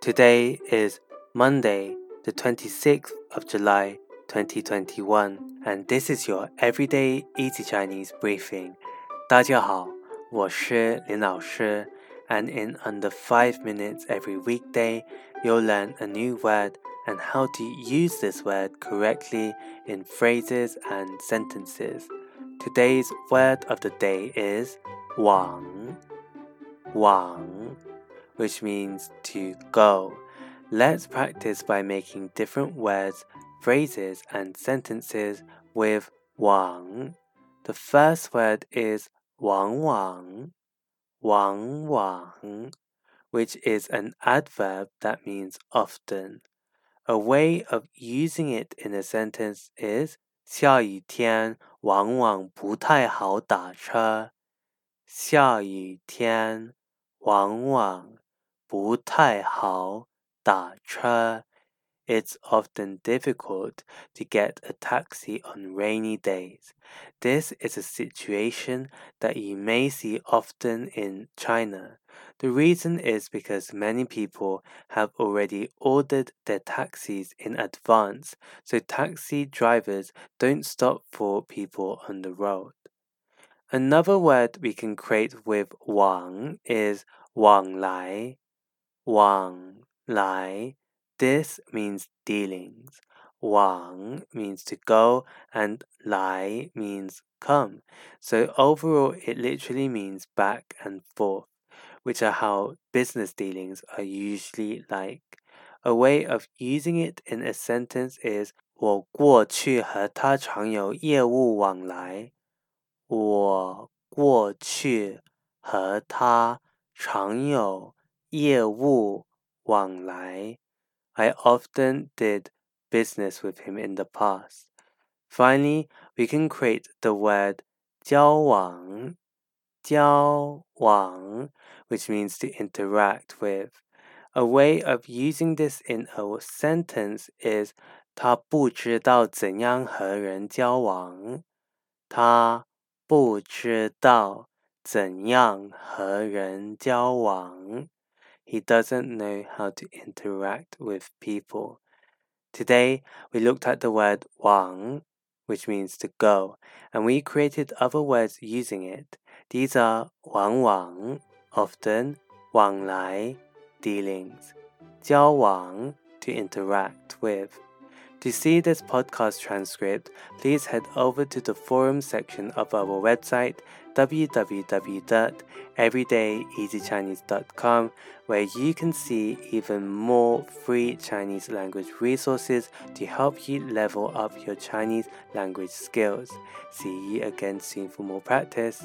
Today is Monday, the 26th of July 2021, and this is your Everyday Easy Chinese briefing. 大家好，我是林老师, and in under 5 minutes every weekday, you'll learn a new word and how to use this word correctly in phrases and sentences. Today's word of the day is 往,往 which means to go. Let's practice by making different words, phrases, and sentences with wang. The first word is wang wang, wang wang, which is an adverb that means often. A way of using it in a sentence is 下雨天往往不太好打车。下雨天往往 不太好打车. It's often difficult to get a taxi on rainy days. This is a situation that you may see often in China. The reason is because many people have already ordered their taxis in advance, so taxi drivers don't stop for people on the road. Another word we can create with wang is wang lai. Wang Lai. This means dealings. Wang means to go and Lai means come. So overall, it literally means back and forth, which are how business dealings are usually like. A way of using it in a sentence is 我过去和他常有业务往来。我过去和他常有 业务往来. I often did business with him in the past. Finally, we can create the word 交往,交往, which means to interact with. A way of using this in a sentence is 他不知道怎样和人交往。他不知道怎样和人交往。 He doesn't know how to interact with people. Today, we looked at the word wang, which means to go, and we created other words using it. These are wang wang, often, wang lai, dealings, jiao wang, to interact with. To see this podcast transcript, please head over to the forum section of our website www.everydayeasychinese.com where you can see even more free Chinese language resources to help you level up your Chinese language skills. See you again soon for more practice.